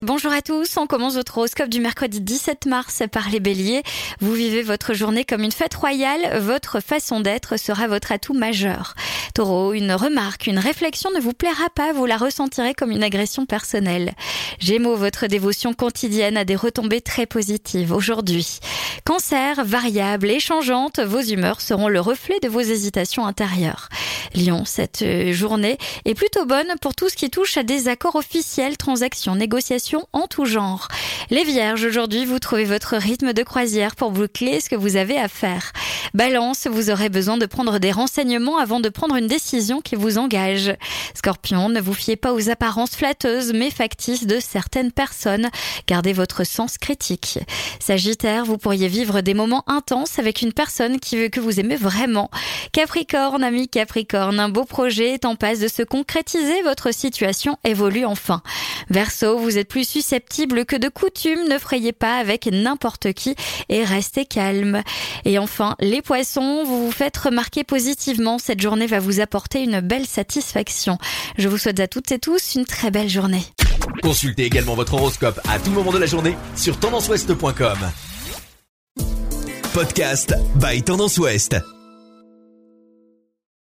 Bonjour à tous, on commence votre horoscope du mercredi 17 mars par les béliers. Vous vivez votre journée comme une fête royale, votre façon d'être sera votre atout majeur. Taureau, une remarque, une réflexion ne vous plaira pas, vous la ressentirez comme une agression personnelle. Gémeaux, votre dévotion quotidienne a des retombées très positives aujourd'hui. Cancer, variable et changeante, vos humeurs seront le reflet de vos hésitations intérieures. Lion, cette journée est plutôt bonne pour tout ce qui touche à des accords officiels, transactions, négociations en tout genre. Les vierges, aujourd'hui, vous trouvez votre rythme de croisière pour boucler ce que vous avez à faire. Balance, vous aurez besoin de prendre des renseignements avant de prendre une décision qui vous engage. Scorpion, ne vous fiez pas aux apparences flatteuses mais factices de certaines personnes. Gardez votre sens critique. Sagittaire, vous pourriez vivre des moments intenses avec une personne qui veut que vous aimez vraiment. Capricorne, ami Un beau projet est en passe de se concrétiser, votre situation évolue enfin. Verseau, vous êtes plus susceptible que de coutume, ne frayez pas avec n'importe qui et restez calme. Et enfin, les poissons, vous vous faites remarquer positivement, cette journée va vous apporter une belle satisfaction. Je vous souhaite à toutes et tous une très belle journée. Consultez également votre horoscope à tout moment de la journée sur tendanceouest.com. Podcast by Tendance Ouest.